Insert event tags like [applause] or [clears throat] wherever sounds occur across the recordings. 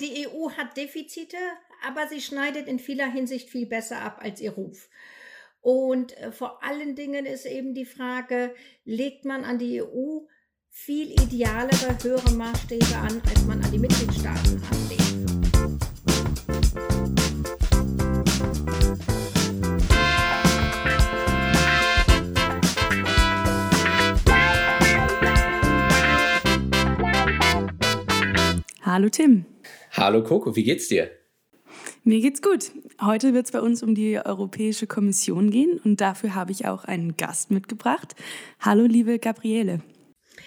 die EU hat Defizite, aber sie schneidet in vieler Hinsicht viel besser ab als ihr Ruf. Und äh, vor allen Dingen ist eben die Frage, legt man an die EU viel idealere, höhere Maßstäbe an, als man an die Mitgliedstaaten anlegt? Hallo Tim. Hallo Coco, wie geht's dir? Mir geht's gut. Heute wird es bei uns um die Europäische Kommission gehen und dafür habe ich auch einen Gast mitgebracht. Hallo, liebe Gabriele.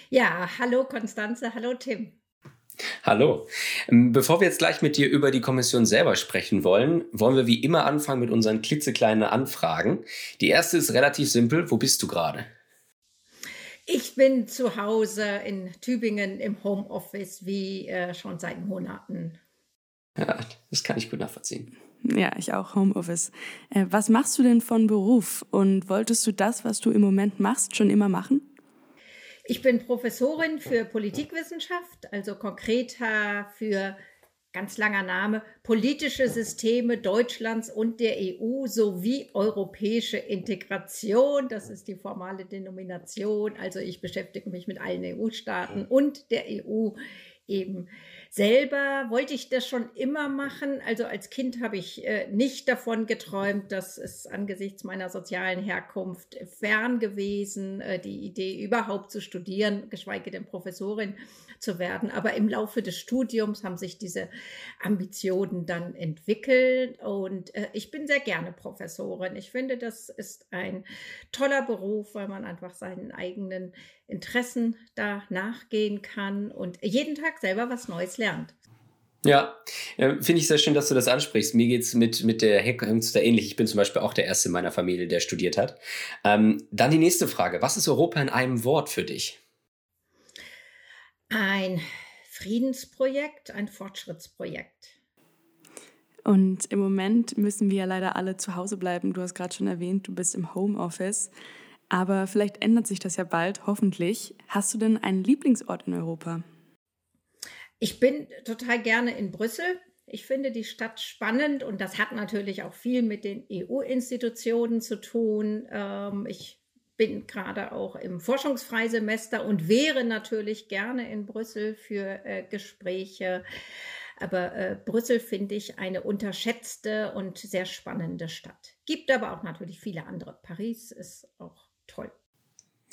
Ja, hallo Konstanze, hallo Tim. Hallo. Ähm, bevor wir jetzt gleich mit dir über die Kommission selber sprechen wollen, wollen wir wie immer anfangen mit unseren klitzekleinen Anfragen. Die erste ist relativ simpel. Wo bist du gerade? Ich bin zu Hause in Tübingen im Homeoffice, wie äh, schon seit Monaten. Ja, das kann ich gut nachvollziehen. Ja, ich auch Homeoffice. Äh, was machst du denn von Beruf und wolltest du das, was du im Moment machst, schon immer machen? Ich bin Professorin für Politikwissenschaft, also konkreter für ganz langer Name, politische Systeme Deutschlands und der EU sowie europäische Integration. Das ist die formale Denomination. Also ich beschäftige mich mit allen EU-Staaten und der EU eben Selber wollte ich das schon immer machen. Also als Kind habe ich äh, nicht davon geträumt, dass es angesichts meiner sozialen Herkunft fern gewesen, äh, die Idee überhaupt zu studieren, geschweige denn Professorin zu werden. Aber im Laufe des Studiums haben sich diese Ambitionen dann entwickelt und äh, ich bin sehr gerne Professorin. Ich finde, das ist ein toller Beruf, weil man einfach seinen eigenen Interessen da nachgehen kann und jeden Tag selber was Neues lernt. Ja, äh, finde ich sehr schön, dass du das ansprichst. Mir geht es mit, mit der Herkunft da ähnlich. Ich bin zum Beispiel auch der Erste in meiner Familie, der studiert hat. Ähm, dann die nächste Frage. Was ist Europa in einem Wort für dich? Ein Friedensprojekt, ein Fortschrittsprojekt. Und im Moment müssen wir ja leider alle zu Hause bleiben. Du hast gerade schon erwähnt, du bist im Homeoffice. Aber vielleicht ändert sich das ja bald, hoffentlich. Hast du denn einen Lieblingsort in Europa? Ich bin total gerne in Brüssel. Ich finde die Stadt spannend und das hat natürlich auch viel mit den EU-Institutionen zu tun. Ähm, ich bin gerade auch im Forschungsfreisemester und wäre natürlich gerne in Brüssel für äh, Gespräche. Aber äh, Brüssel finde ich eine unterschätzte und sehr spannende Stadt. Gibt aber auch natürlich viele andere. Paris ist auch toll.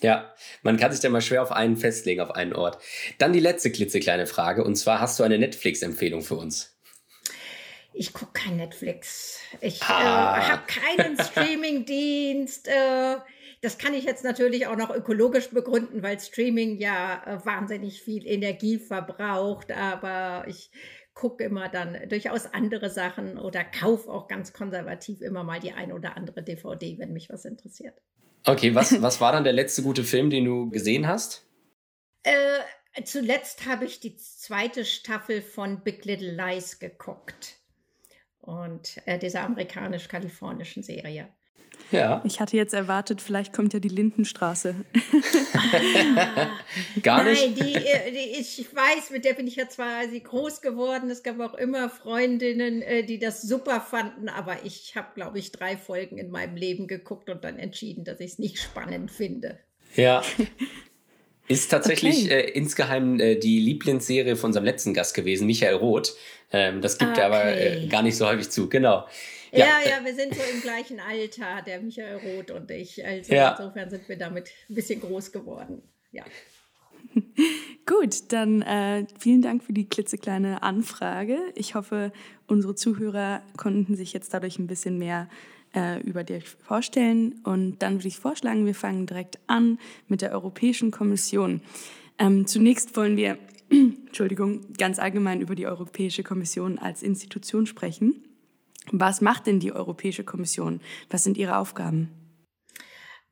Ja, man kann sich da mal schwer auf einen festlegen, auf einen Ort. Dann die letzte klitzekleine Frage und zwar hast du eine Netflix-Empfehlung für uns? Ich gucke kein Netflix. Ich ah. äh, habe keinen [laughs] Streamingdienst. Äh, das kann ich jetzt natürlich auch noch ökologisch begründen, weil Streaming ja äh, wahnsinnig viel Energie verbraucht. Aber ich gucke immer dann durchaus andere Sachen oder kaufe auch ganz konservativ immer mal die ein oder andere DVD, wenn mich was interessiert. Okay, was, [laughs] was war dann der letzte gute Film, den du gesehen hast? Äh, zuletzt habe ich die zweite Staffel von Big Little Lies geguckt. Und äh, dieser amerikanisch-kalifornischen Serie. Ja. Ich hatte jetzt erwartet, vielleicht kommt ja die Lindenstraße. [laughs] Gar nicht. Nein, die, äh, die, ich weiß, mit der bin ich ja zwar sie groß geworden. Es gab auch immer Freundinnen, äh, die das super fanden, aber ich habe, glaube ich, drei Folgen in meinem Leben geguckt und dann entschieden, dass ich es nicht spannend finde. Ja. Ist tatsächlich okay. äh, insgeheim äh, die Lieblingsserie von unserem letzten Gast gewesen, Michael Roth. Ähm, das gibt okay. er aber äh, gar nicht so häufig zu. Genau. Ja, ja, wir sind so im gleichen Alter, der Michael Roth und ich. Also ja. insofern sind wir damit ein bisschen groß geworden. Ja. [laughs] Gut, dann äh, vielen Dank für die klitzekleine Anfrage. Ich hoffe, unsere Zuhörer konnten sich jetzt dadurch ein bisschen mehr äh, über dich vorstellen. Und dann würde ich vorschlagen, wir fangen direkt an mit der Europäischen Kommission. Ähm, zunächst wollen wir, [clears throat] Entschuldigung, ganz allgemein über die Europäische Kommission als Institution sprechen. Was macht denn die Europäische Kommission? Was sind ihre Aufgaben?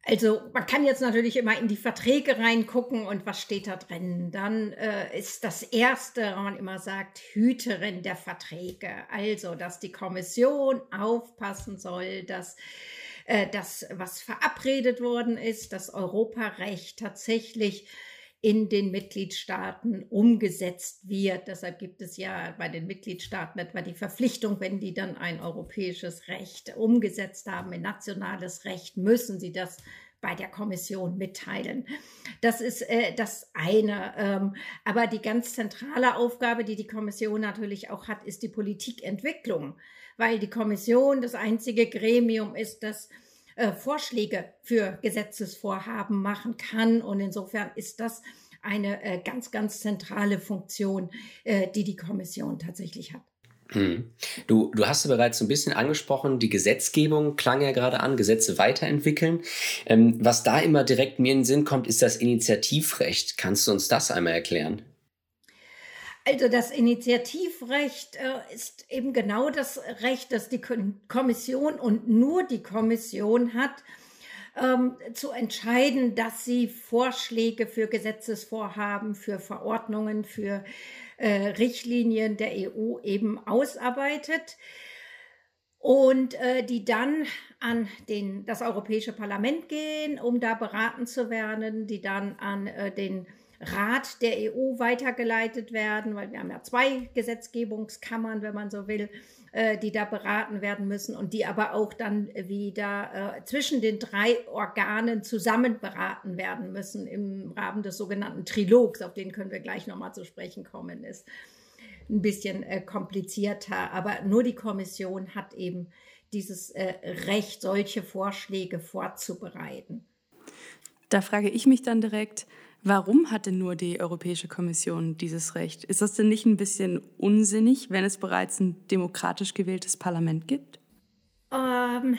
Also man kann jetzt natürlich immer in die Verträge reingucken und was steht da drin. Dann äh, ist das Erste, wenn man immer sagt, Hüterin der Verträge. Also, dass die Kommission aufpassen soll, dass äh, das, was verabredet worden ist, das Europarecht tatsächlich in den Mitgliedstaaten umgesetzt wird. Deshalb gibt es ja bei den Mitgliedstaaten etwa die Verpflichtung, wenn die dann ein europäisches Recht umgesetzt haben, in nationales Recht, müssen sie das bei der Kommission mitteilen. Das ist äh, das eine. Ähm, aber die ganz zentrale Aufgabe, die die Kommission natürlich auch hat, ist die Politikentwicklung, weil die Kommission das einzige Gremium ist, das äh, Vorschläge für Gesetzesvorhaben machen kann. Und insofern ist das eine äh, ganz, ganz zentrale Funktion, äh, die die Kommission tatsächlich hat. Hm. Du, du hast ja bereits so ein bisschen angesprochen, die Gesetzgebung klang ja gerade an, Gesetze weiterentwickeln. Ähm, was da immer direkt mir in den Sinn kommt, ist das Initiativrecht. Kannst du uns das einmal erklären? Also das Initiativrecht äh, ist eben genau das Recht, das die Kommission und nur die Kommission hat, ähm, zu entscheiden, dass sie Vorschläge für Gesetzesvorhaben, für Verordnungen, für äh, Richtlinien der EU eben ausarbeitet. Und äh, die dann an den, das Europäische Parlament gehen, um da beraten zu werden, die dann an den Rat der EU weitergeleitet werden, weil wir haben ja zwei Gesetzgebungskammern, wenn man so will, äh, die da beraten werden müssen und die aber auch dann wieder äh, zwischen den drei Organen zusammen beraten werden müssen im Rahmen des sogenannten Trilogs, auf den können wir gleich nochmal zu sprechen kommen, ist ein bisschen äh, komplizierter, aber nur die Kommission hat eben dieses Recht, solche Vorschläge vorzubereiten. Da frage ich mich dann direkt, Warum hat denn nur die Europäische Kommission dieses Recht? Ist das denn nicht ein bisschen unsinnig, wenn es bereits ein demokratisch gewähltes Parlament gibt? Ähm,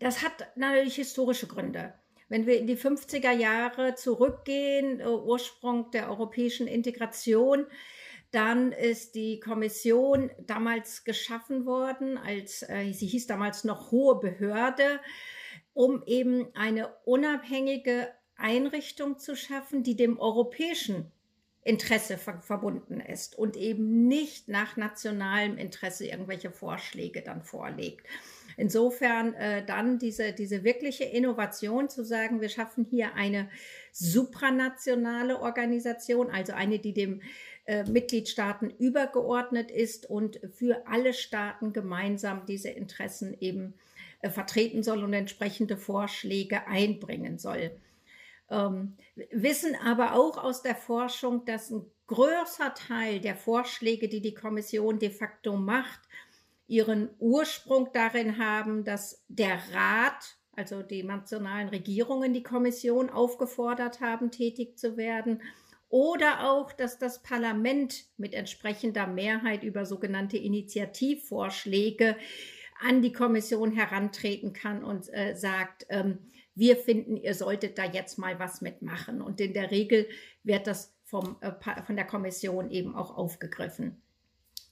das hat natürlich historische Gründe. Wenn wir in die 50er Jahre zurückgehen, äh, Ursprung der europäischen Integration, dann ist die Kommission damals geschaffen worden, als äh, sie hieß damals noch hohe Behörde, um eben eine unabhängige Einrichtung zu schaffen, die dem europäischen Interesse ver verbunden ist und eben nicht nach nationalem Interesse irgendwelche Vorschläge dann vorlegt. Insofern äh, dann diese, diese wirkliche Innovation zu sagen, wir schaffen hier eine supranationale Organisation, also eine, die dem äh, Mitgliedstaaten übergeordnet ist und für alle Staaten gemeinsam diese Interessen eben äh, vertreten soll und entsprechende Vorschläge einbringen soll ähm, wissen aber auch aus der Forschung, dass ein größer Teil der Vorschläge, die die Kommission de facto macht, ihren Ursprung darin haben, dass der Rat, also die nationalen Regierungen, die Kommission aufgefordert haben, tätig zu werden. Oder auch, dass das Parlament mit entsprechender Mehrheit über sogenannte Initiativvorschläge an die Kommission herantreten kann und äh, sagt, ähm, wir finden, ihr solltet da jetzt mal was mitmachen. Und in der Regel wird das vom, äh, von der Kommission eben auch aufgegriffen.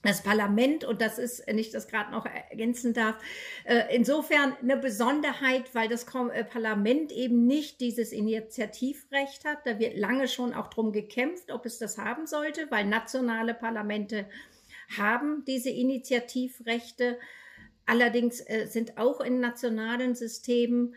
Das Parlament, und das ist nicht, das gerade noch ergänzen darf, äh, insofern eine Besonderheit, weil das äh, Parlament eben nicht dieses Initiativrecht hat. Da wird lange schon auch drum gekämpft, ob es das haben sollte, weil nationale Parlamente haben diese Initiativrechte. Allerdings sind auch in nationalen Systemen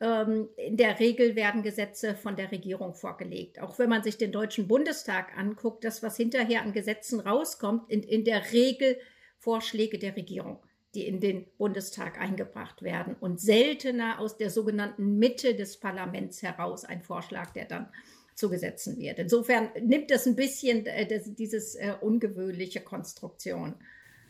in der Regel werden Gesetze von der Regierung vorgelegt. Auch wenn man sich den Deutschen Bundestag anguckt, das, was hinterher an Gesetzen rauskommt, in, in der Regel Vorschläge der Regierung, die in den Bundestag eingebracht werden und seltener aus der sogenannten Mitte des Parlaments heraus ein Vorschlag, der dann zu Gesetzen wird. Insofern nimmt das ein bisschen äh, das, dieses äh, ungewöhnliche Konstruktion.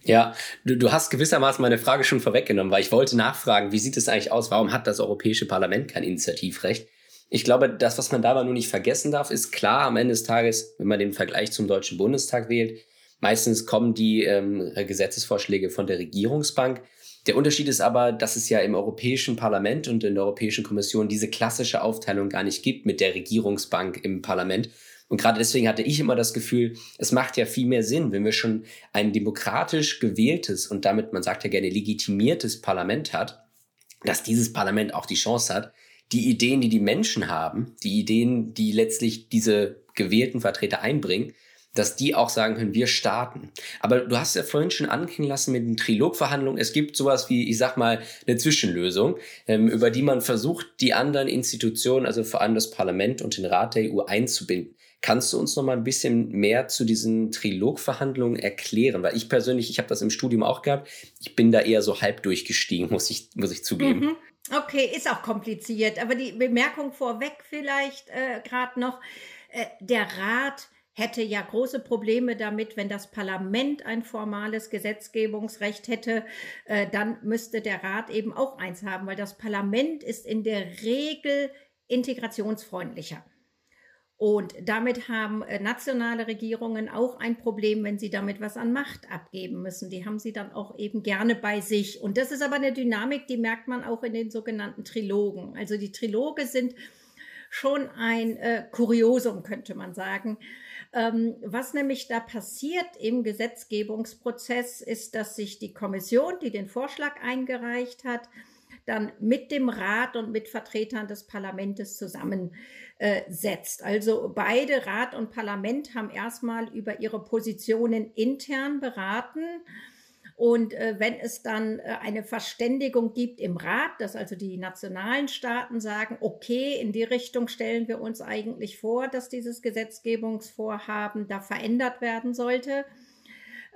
Ja, du, du hast gewissermaßen meine Frage schon vorweggenommen, weil ich wollte nachfragen, wie sieht es eigentlich aus? Warum hat das Europäische Parlament kein Initiativrecht? Ich glaube, das, was man dabei nur nicht vergessen darf, ist klar, am Ende des Tages, wenn man den Vergleich zum Deutschen Bundestag wählt, meistens kommen die ähm, Gesetzesvorschläge von der Regierungsbank. Der Unterschied ist aber, dass es ja im Europäischen Parlament und in der Europäischen Kommission diese klassische Aufteilung gar nicht gibt mit der Regierungsbank im Parlament, und gerade deswegen hatte ich immer das Gefühl, es macht ja viel mehr Sinn, wenn wir schon ein demokratisch gewähltes und damit, man sagt ja gerne, legitimiertes Parlament hat, dass dieses Parlament auch die Chance hat, die Ideen, die die Menschen haben, die Ideen, die letztlich diese gewählten Vertreter einbringen, dass die auch sagen können, wir starten. Aber du hast ja vorhin schon anklingen lassen mit den Trilogverhandlungen. Es gibt sowas wie, ich sag mal, eine Zwischenlösung, ähm, über die man versucht, die anderen Institutionen, also vor allem das Parlament und den Rat der EU einzubinden. Kannst du uns noch mal ein bisschen mehr zu diesen Trilogverhandlungen erklären? Weil ich persönlich, ich habe das im Studium auch gehabt, ich bin da eher so halb durchgestiegen, muss ich, muss ich zugeben. Mhm. Okay, ist auch kompliziert, aber die Bemerkung vorweg vielleicht äh, gerade noch, äh, der Rat hätte ja große Probleme damit, wenn das Parlament ein formales Gesetzgebungsrecht hätte, äh, dann müsste der Rat eben auch eins haben, weil das Parlament ist in der Regel integrationsfreundlicher. Und damit haben äh, nationale Regierungen auch ein Problem, wenn sie damit was an Macht abgeben müssen. Die haben sie dann auch eben gerne bei sich. Und das ist aber eine Dynamik, die merkt man auch in den sogenannten Trilogen. Also die Triloge sind schon ein äh, Kuriosum, könnte man sagen. Ähm, was nämlich da passiert im Gesetzgebungsprozess, ist, dass sich die Kommission, die den Vorschlag eingereicht hat, dann mit dem Rat und mit Vertretern des Parlaments zusammensetzt. Also beide Rat und Parlament haben erstmal über ihre Positionen intern beraten und äh, wenn es dann äh, eine Verständigung gibt im Rat, dass also die nationalen Staaten sagen, okay, in die Richtung stellen wir uns eigentlich vor, dass dieses Gesetzgebungsvorhaben da verändert werden sollte,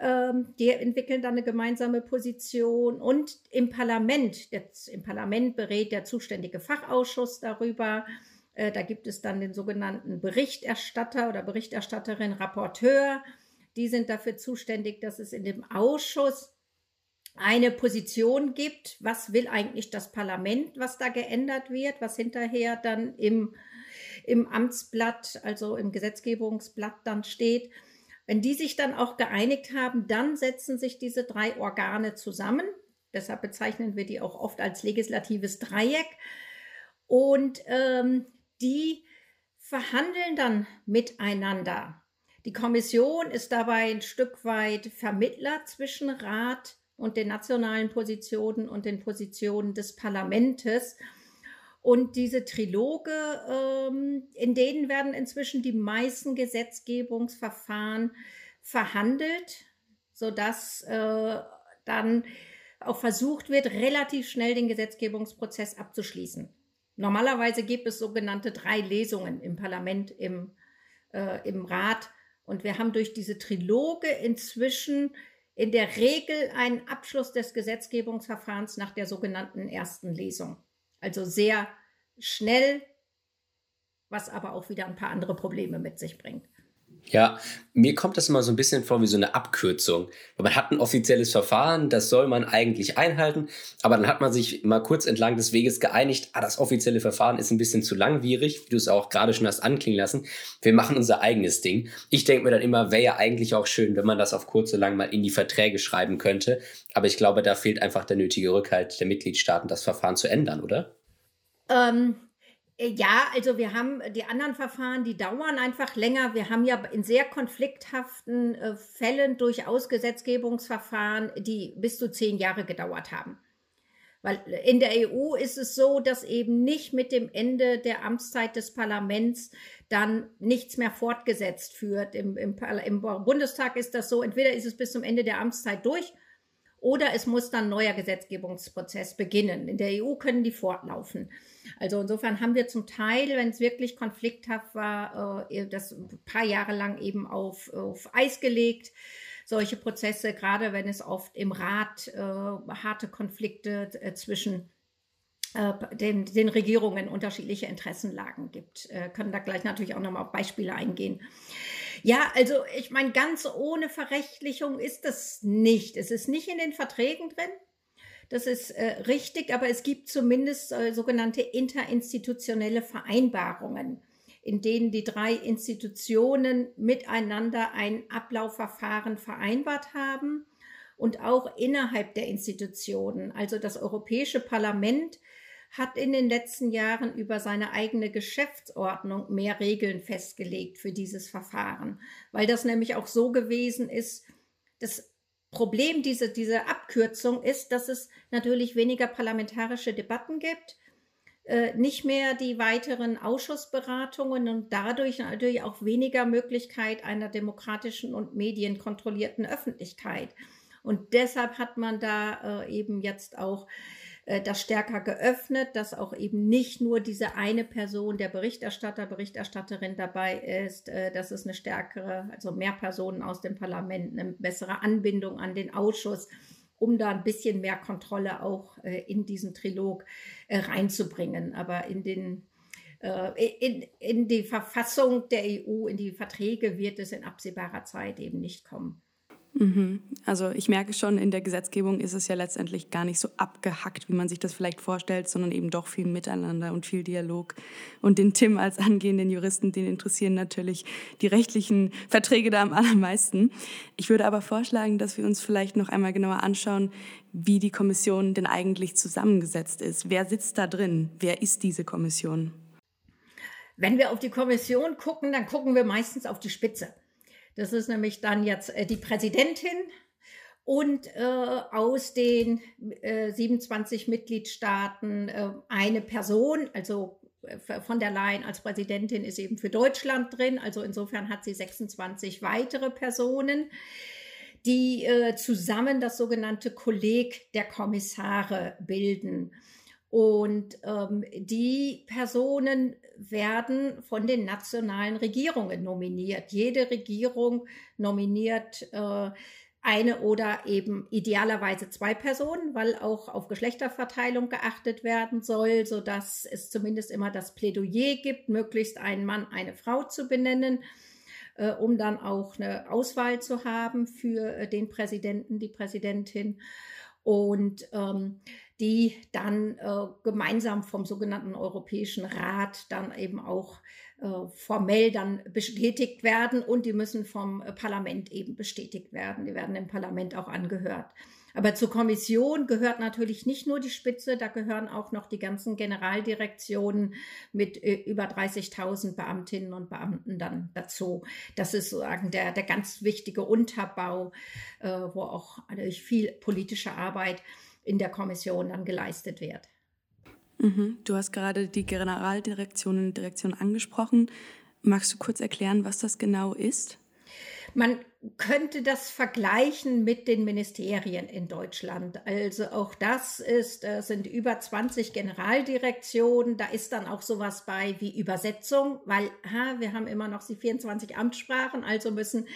ähm, die entwickeln dann eine gemeinsame Position und im Parlament, jetzt im Parlament berät der zuständige Fachausschuss darüber. Äh, da gibt es dann den sogenannten Berichterstatter oder Berichterstatterin, Rapporteur. Die sind dafür zuständig, dass es in dem Ausschuss eine Position gibt, was will eigentlich das Parlament, was da geändert wird, was hinterher dann im, im Amtsblatt, also im Gesetzgebungsblatt dann steht. Wenn die sich dann auch geeinigt haben, dann setzen sich diese drei Organe zusammen. Deshalb bezeichnen wir die auch oft als legislatives Dreieck. Und ähm, die verhandeln dann miteinander. Die Kommission ist dabei ein Stück weit Vermittler zwischen Rat und den nationalen Positionen und den Positionen des Parlaments. Und diese Triloge, ähm, in denen werden inzwischen die meisten Gesetzgebungsverfahren verhandelt, sodass äh, dann auch versucht wird, relativ schnell den Gesetzgebungsprozess abzuschließen. Normalerweise gibt es sogenannte drei Lesungen im Parlament, im, äh, im Rat. Und wir haben durch diese Triloge inzwischen in der Regel einen Abschluss des Gesetzgebungsverfahrens nach der sogenannten ersten Lesung. Also sehr schnell, was aber auch wieder ein paar andere Probleme mit sich bringt. Ja, mir kommt das immer so ein bisschen vor wie so eine Abkürzung. Man hat ein offizielles Verfahren, das soll man eigentlich einhalten, aber dann hat man sich mal kurz entlang des Weges geeinigt, ah, das offizielle Verfahren ist ein bisschen zu langwierig, wie du es auch gerade schon hast anklingen lassen. Wir machen unser eigenes Ding. Ich denke mir dann immer, wäre ja eigentlich auch schön, wenn man das auf kurz lang mal in die Verträge schreiben könnte. Aber ich glaube, da fehlt einfach der nötige Rückhalt der Mitgliedstaaten, das Verfahren zu ändern, oder? Ähm, äh, ja, also wir haben die anderen Verfahren, die dauern einfach länger. Wir haben ja in sehr konflikthaften äh, Fällen durchaus Gesetzgebungsverfahren, die bis zu zehn Jahre gedauert haben. Weil in der EU ist es so, dass eben nicht mit dem Ende der Amtszeit des Parlaments dann nichts mehr fortgesetzt wird. Im, im, Im, Bundestag ist das so, entweder ist es bis zum Ende der Amtszeit durch oder es muss dann neuer Gesetzgebungsprozess beginnen. In der EU können die fortlaufen. Also insofern haben wir zum Teil, wenn es wirklich konflikthaft war, äh, das ein paar Jahre lang eben auf, auf Eis gelegt. Solche Prozesse, gerade wenn es oft im Rat äh, harte Konflikte äh, zwischen äh, den, den Regierungen unterschiedliche Interessenlagen gibt. Äh, können da gleich natürlich auch nochmal auf Beispiele eingehen. Ja, also ich meine, ganz ohne Verrechtlichung ist das nicht. Es ist nicht in den Verträgen drin. Das ist äh, richtig, aber es gibt zumindest äh, sogenannte interinstitutionelle Vereinbarungen, in denen die drei Institutionen miteinander ein Ablaufverfahren vereinbart haben und auch innerhalb der Institutionen. Also das Europäische Parlament hat in den letzten Jahren über seine eigene Geschäftsordnung mehr Regeln festgelegt für dieses Verfahren, weil das nämlich auch so gewesen ist, das Problem dieser diese Abkürzung ist, dass es natürlich weniger parlamentarische Debatten gibt, äh, nicht mehr die weiteren Ausschussberatungen und dadurch natürlich auch weniger Möglichkeit einer demokratischen und medienkontrollierten Öffentlichkeit. Und deshalb hat man da äh, eben jetzt auch äh, das stärker geöffnet, dass auch eben nicht nur diese eine Person, der Berichterstatter, Berichterstatterin dabei ist, äh, dass es eine stärkere, also mehr Personen aus dem Parlament, eine bessere Anbindung an den Ausschuss, um da ein bisschen mehr Kontrolle auch äh, in diesen Trilog reinzubringen. Aber in den in, in die Verfassung der EU, in die Verträge wird es in absehbarer Zeit eben nicht kommen. Mhm. Also ich merke schon, in der Gesetzgebung ist es ja letztendlich gar nicht so abgehackt, wie man sich das vielleicht vorstellt, sondern eben doch viel Miteinander und viel Dialog. Und den Tim als angehenden Juristen, den interessieren natürlich die rechtlichen Verträge da am allermeisten. Ich würde aber vorschlagen, dass wir uns vielleicht noch einmal genauer anschauen, wie die Kommission denn eigentlich zusammengesetzt ist. Wer sitzt da drin? Wer ist diese Kommission? Wenn wir auf die Kommission gucken, dann gucken wir meistens auf die Spitze. Das ist nämlich dann jetzt äh, die Präsidentin und äh, aus den äh, 27 Mitgliedstaaten äh, eine Person, also äh, von der Leyen als Präsidentin ist eben für Deutschland drin. Also insofern hat sie 26 weitere Personen, die äh, zusammen das sogenannte Kolleg der Kommissare bilden. Und ähm, die Personen werden von den nationalen Regierungen nominiert. Jede Regierung nominiert äh, eine oder eben idealerweise zwei Personen, weil auch auf Geschlechterverteilung geachtet werden soll, so dass es zumindest immer das Plädoyer gibt, möglichst einen Mann, eine Frau zu benennen, äh, um dann auch eine Auswahl zu haben für äh, den Präsidenten, die Präsidentin. Und ähm, die dann äh, gemeinsam vom sogenannten Europäischen Rat dann eben auch äh, formell dann bestätigt werden und die müssen vom äh, Parlament eben bestätigt werden. Die werden im Parlament auch angehört. Aber zur Kommission gehört natürlich nicht nur die Spitze, da gehören auch noch die ganzen Generaldirektionen mit äh, über 30.000 Beamtinnen und Beamten dann dazu. Das ist sozusagen der, der ganz wichtige Unterbau, äh, wo auch durch viel politische Arbeit in der Kommission dann geleistet wird. Mhm. Du hast gerade die Generaldirektion und Direktion angesprochen. Magst du kurz erklären, was das genau ist? Man könnte das vergleichen mit den Ministerien in Deutschland. Also auch das ist, äh, sind über 20 Generaldirektionen. Da ist dann auch sowas bei wie Übersetzung, weil ha, wir haben immer noch die 24 Amtssprachen, also müssen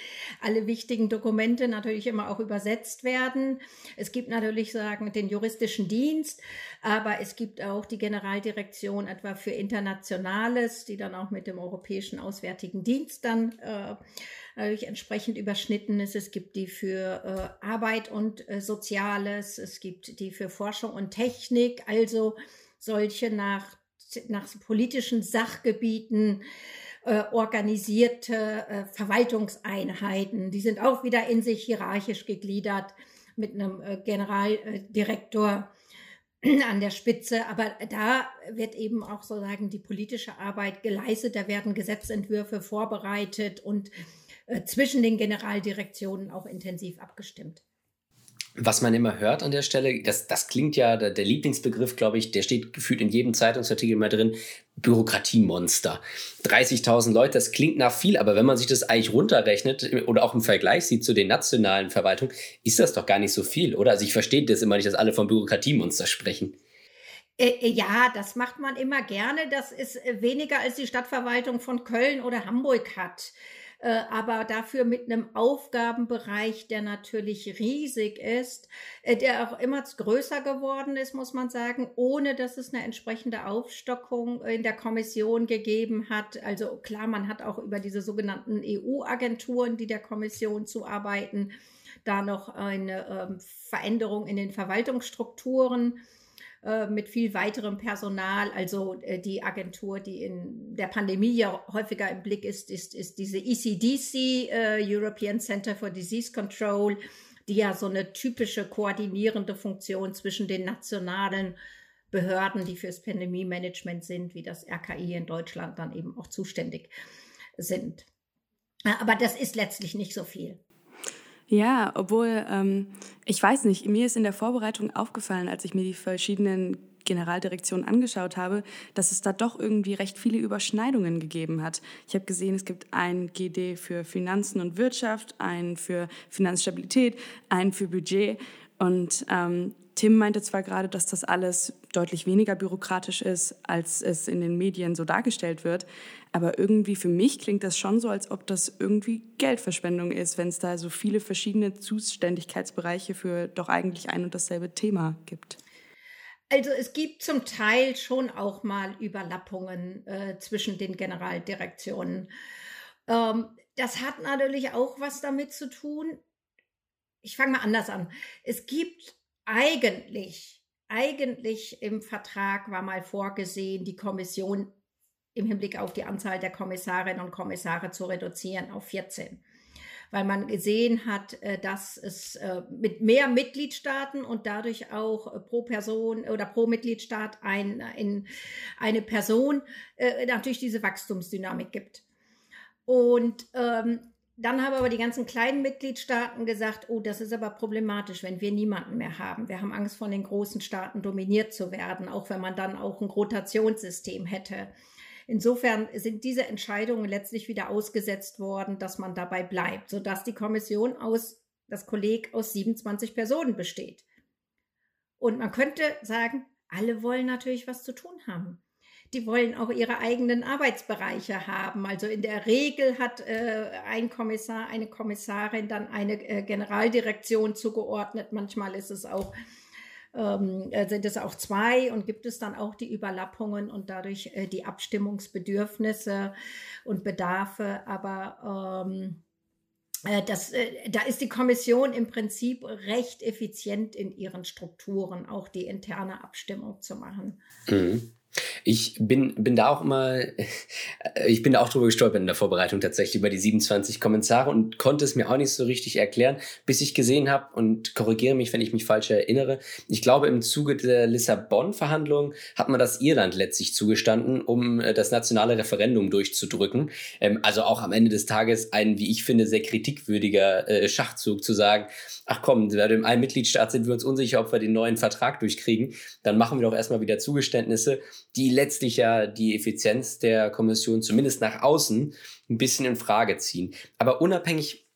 alle wichtigen Dokumente natürlich immer auch übersetzt werden. Es gibt natürlich sagen den juristischen Dienst, aber es gibt auch die Generaldirektion etwa für Internationales, die dann auch mit dem Europäischen Auswärtigen Dienst dann äh, natürlich entsprechend überschnitten ist. Es gibt die für äh, Arbeit und äh, Soziales, es gibt die für Forschung und Technik, also solche nach, nach politischen Sachgebieten äh, organisierte äh, Verwaltungseinheiten. Die sind auch wieder in sich hierarchisch gegliedert mit einem äh, Generaldirektor an der Spitze. Aber da wird eben auch sozusagen die politische Arbeit geleistet. Da werden Gesetzentwürfe vorbereitet und äh, zwischen den Generaldirektionen auch intensiv abgestimmt. Was man immer hört an der Stelle, das, das klingt ja, der, der Lieblingsbegriff, glaube ich, der steht gefühlt in jedem Zeitungsartikel immer drin, Bürokratiemonster. 30.000 Leute, das klingt nach viel, aber wenn man sich das eigentlich runterrechnet oder auch im Vergleich sieht zu den nationalen Verwaltungen, ist das doch gar nicht so viel, oder? Also ich verstehe das immer nicht, dass alle von Bürokratiemonster sprechen. Äh, ja, das macht man immer gerne. Das ist weniger als die Stadtverwaltung von Köln oder Hamburg hat. Äh, aber dafür mit einem Aufgabenbereich, der natürlich riesig ist, äh, der auch immer größer geworden ist, muss man sagen, ohne dass es eine entsprechende Aufstockung in der Kommission gegeben hat. Also klar, man hat auch über diese sogenannten EU-Agenturen, die der Kommission zuarbeiten, da noch eine ähm, Veränderung in den Verwaltungsstrukturen äh, mit viel weiterem Personal. Also äh, die Agentur, die in der Pandemie ja häufiger im Blick ist, ist, ist diese ECDC, äh, European Center for Disease Control, die ja so eine typische koordinierende Funktion zwischen den nationalen Behörden, die fürs Pandemie-Management sind, wie das RKI in Deutschland dann eben auch zuständig sind. Aber das ist letztlich nicht so viel. Ja, obwohl, ähm, ich weiß nicht, mir ist in der Vorbereitung aufgefallen, als ich mir die verschiedenen Generaldirektionen angeschaut habe, dass es da doch irgendwie recht viele Überschneidungen gegeben hat. Ich habe gesehen, es gibt einen GD für Finanzen und Wirtschaft, einen für Finanzstabilität, einen für Budget. Und ähm, Tim meinte zwar gerade, dass das alles deutlich weniger bürokratisch ist, als es in den Medien so dargestellt wird, aber irgendwie für mich klingt das schon so, als ob das irgendwie Geldverschwendung ist, wenn es da so viele verschiedene Zuständigkeitsbereiche für doch eigentlich ein und dasselbe Thema gibt. Also es gibt zum Teil schon auch mal Überlappungen äh, zwischen den Generaldirektionen. Ähm, das hat natürlich auch was damit zu tun. Ich fange mal anders an. Es gibt eigentlich, eigentlich im Vertrag war mal vorgesehen, die Kommission im Hinblick auf die Anzahl der Kommissarinnen und Kommissare zu reduzieren auf 14 weil man gesehen hat, äh, dass es äh, mit mehr Mitgliedstaaten und dadurch auch äh, pro Person oder pro Mitgliedstaat ein, ein, eine Person natürlich diese Wachstumsdynamik gibt. Und ähm, dann haben aber die ganzen kleinen Mitgliedstaaten gesagt, oh, das ist aber problematisch, wenn wir niemanden mehr haben. Wir haben Angst, von den großen Staaten dominiert zu werden, auch wenn man dann auch ein Rotationssystem hätte. Insofern sind diese Entscheidungen letztlich wieder ausgesetzt worden, dass man dabei bleibt, sodass die Kommission aus, das Kolleg aus 27 Personen besteht. Und man könnte sagen, alle wollen natürlich was zu tun haben die wollen auch ihre eigenen Arbeitsbereiche haben. Also in der Regel hat äh, ein Kommissar, eine Kommissarin dann eine äh, Generaldirektion zugeordnet. Manchmal ist es auch ähm, äh, sind es auch zwei und gibt es dann auch die Überlappungen und dadurch äh, die Abstimmungsbedürfnisse und Bedarfe. Aber ähm, äh, das, äh, da ist die Kommission im Prinzip recht effizient in ihren Strukturen, auch die interne Abstimmung zu machen. Mhm. Ich bin, bin da auch immer, [laughs] ich bin da auch drüber gestolpert in der Vorbereitung tatsächlich über die 27 Kommentare und konnte es mir auch nicht so richtig erklären, bis ich gesehen habe und korrigiere mich, wenn ich mich falsch erinnere. Ich glaube, im Zuge der Lissabon-Verhandlungen hat man das Irland letztlich zugestanden, um äh, das nationale Referendum durchzudrücken. Ähm, also auch am Ende des Tages ein, wie ich finde, sehr kritikwürdiger äh, Schachzug zu sagen, ach komm, bei dem einen Mitgliedstaat sind wir uns unsicher, ob wir den neuen Vertrag durchkriegen, dann machen wir doch erstmal wieder Zugeständnisse die letztlich ja die Effizienz der Kommission zumindest nach außen ein bisschen in Frage ziehen. Aber unabhängig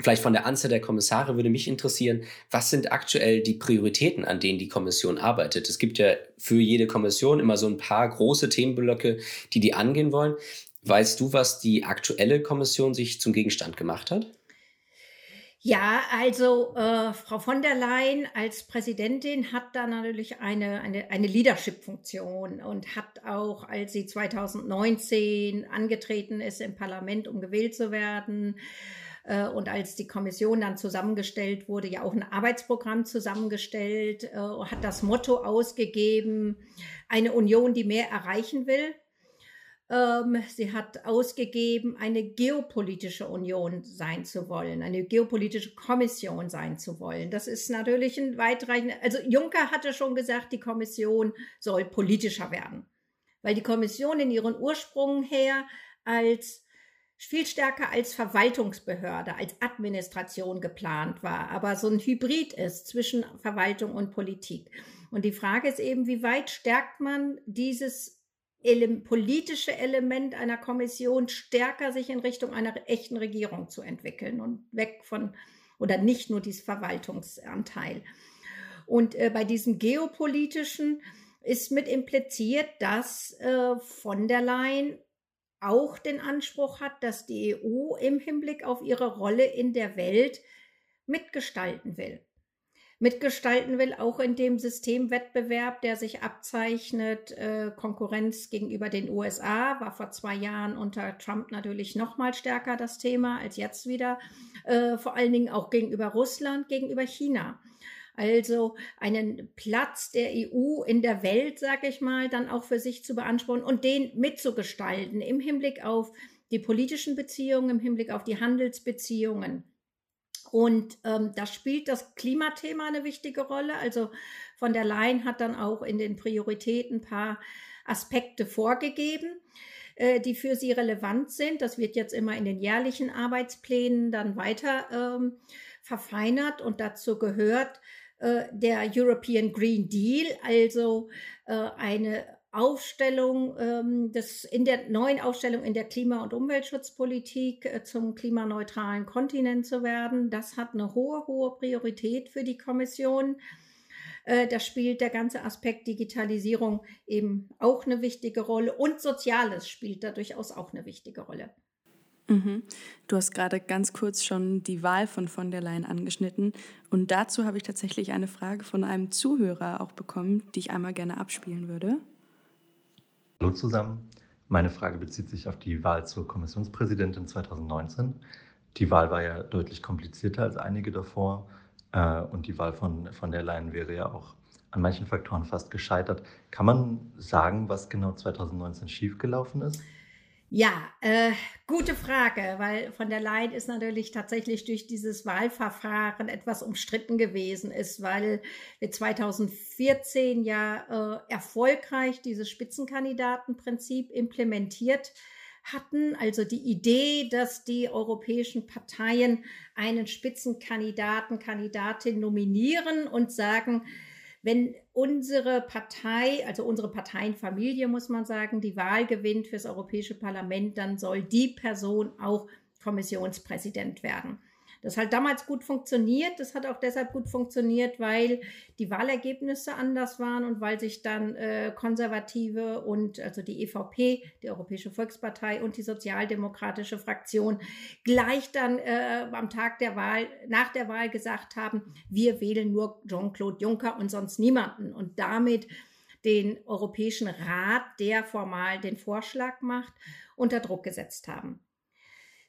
vielleicht von der Anzahl der Kommissare würde mich interessieren, was sind aktuell die Prioritäten, an denen die Kommission arbeitet? Es gibt ja für jede Kommission immer so ein paar große Themenblöcke, die die angehen wollen. Weißt du, was die aktuelle Kommission sich zum Gegenstand gemacht hat? Ja, also äh, Frau von der Leyen als Präsidentin hat da natürlich eine, eine, eine Leadership-Funktion und hat auch, als sie 2019 angetreten ist im Parlament, um gewählt zu werden, äh, und als die Kommission dann zusammengestellt wurde, ja auch ein Arbeitsprogramm zusammengestellt, äh, hat das Motto ausgegeben, eine Union, die mehr erreichen will. Ähm, sie hat ausgegeben, eine geopolitische Union sein zu wollen, eine geopolitische Kommission sein zu wollen. Das ist natürlich ein weitreichender, also Juncker hatte schon gesagt, die Kommission soll politischer werden, weil die Kommission in ihren Ursprungen her als viel stärker als Verwaltungsbehörde, als Administration geplant war, aber so ein Hybrid ist zwischen Verwaltung und Politik. Und die Frage ist eben, wie weit stärkt man dieses ele politische Element einer Kommission stärker sich in Richtung einer echten Regierung zu entwickeln und weg von oder nicht nur dieses Verwaltungsanteil. Und äh, bei diesem geopolitischen ist mit impliziert, dass äh, von der Leyen auch den Anspruch hat, dass die EU im Hinblick auf ihre Rolle in der Welt mitgestalten will mitgestalten will, auch in dem Systemwettbewerb, der sich abzeichnet. Äh, Konkurrenz gegenüber den USA war vor zwei Jahren unter Trump natürlich noch mal stärker das Thema als jetzt wieder. Äh, vor allen Dingen auch gegenüber Russland, gegenüber China. Also einen Platz der EU in der Welt, sage ich mal, dann auch für sich zu beanspruchen und den mitzugestalten im Hinblick auf die politischen Beziehungen, im Hinblick auf die Handelsbeziehungen. Und ähm, da spielt das Klimathema eine wichtige Rolle. Also von der Leyen hat dann auch in den Prioritäten ein paar Aspekte vorgegeben, äh, die für sie relevant sind. Das wird jetzt immer in den jährlichen Arbeitsplänen dann weiter ähm, verfeinert und dazu gehört äh, der European Green Deal, also äh, eine Aufstellung ähm, des, in der neuen Aufstellung in der Klima- und Umweltschutzpolitik äh, zum klimaneutralen Kontinent zu werden. Das hat eine hohe, hohe Priorität für die Kommission. Äh, da spielt der ganze Aspekt Digitalisierung eben auch eine wichtige Rolle und Soziales spielt da durchaus auch eine wichtige Rolle. Mhm. Du hast gerade ganz kurz schon die Wahl von von der Leyen angeschnitten und dazu habe ich tatsächlich eine Frage von einem Zuhörer auch bekommen, die ich einmal gerne abspielen würde. Hallo zusammen. Meine Frage bezieht sich auf die Wahl zur Kommissionspräsidentin 2019. Die Wahl war ja deutlich komplizierter als einige davor äh, und die Wahl von, von der Leyen wäre ja auch an manchen Faktoren fast gescheitert. Kann man sagen, was genau 2019 schiefgelaufen ist? Ja, äh, gute Frage, weil von der Leyen ist natürlich tatsächlich durch dieses Wahlverfahren etwas umstritten gewesen ist, weil wir 2014 ja äh, erfolgreich dieses Spitzenkandidatenprinzip implementiert hatten, also die Idee, dass die europäischen Parteien einen Spitzenkandidaten, Kandidatin nominieren und sagen, wenn unsere Partei, also unsere Parteienfamilie, muss man sagen, die Wahl gewinnt fürs Europäische Parlament, dann soll die Person auch Kommissionspräsident werden. Das hat damals gut funktioniert. Das hat auch deshalb gut funktioniert, weil die Wahlergebnisse anders waren und weil sich dann äh, Konservative und also die EVP, die Europäische Volkspartei und die Sozialdemokratische Fraktion gleich dann äh, am Tag der Wahl, nach der Wahl gesagt haben, wir wählen nur Jean-Claude Juncker und sonst niemanden. Und damit den Europäischen Rat, der formal den Vorschlag macht, unter Druck gesetzt haben.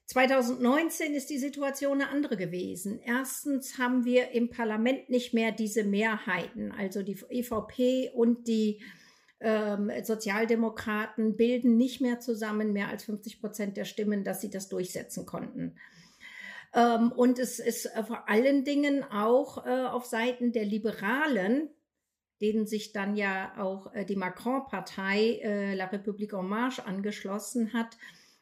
2019 ist die Situation eine andere gewesen. Erstens haben wir im Parlament nicht mehr diese Mehrheiten. Also die EVP und die ähm, Sozialdemokraten bilden nicht mehr zusammen mehr als 50 Prozent der Stimmen, dass sie das durchsetzen konnten. Ähm, und es ist vor allen Dingen auch äh, auf Seiten der Liberalen, denen sich dann ja auch äh, die Macron-Partei äh, La République en Marche angeschlossen hat,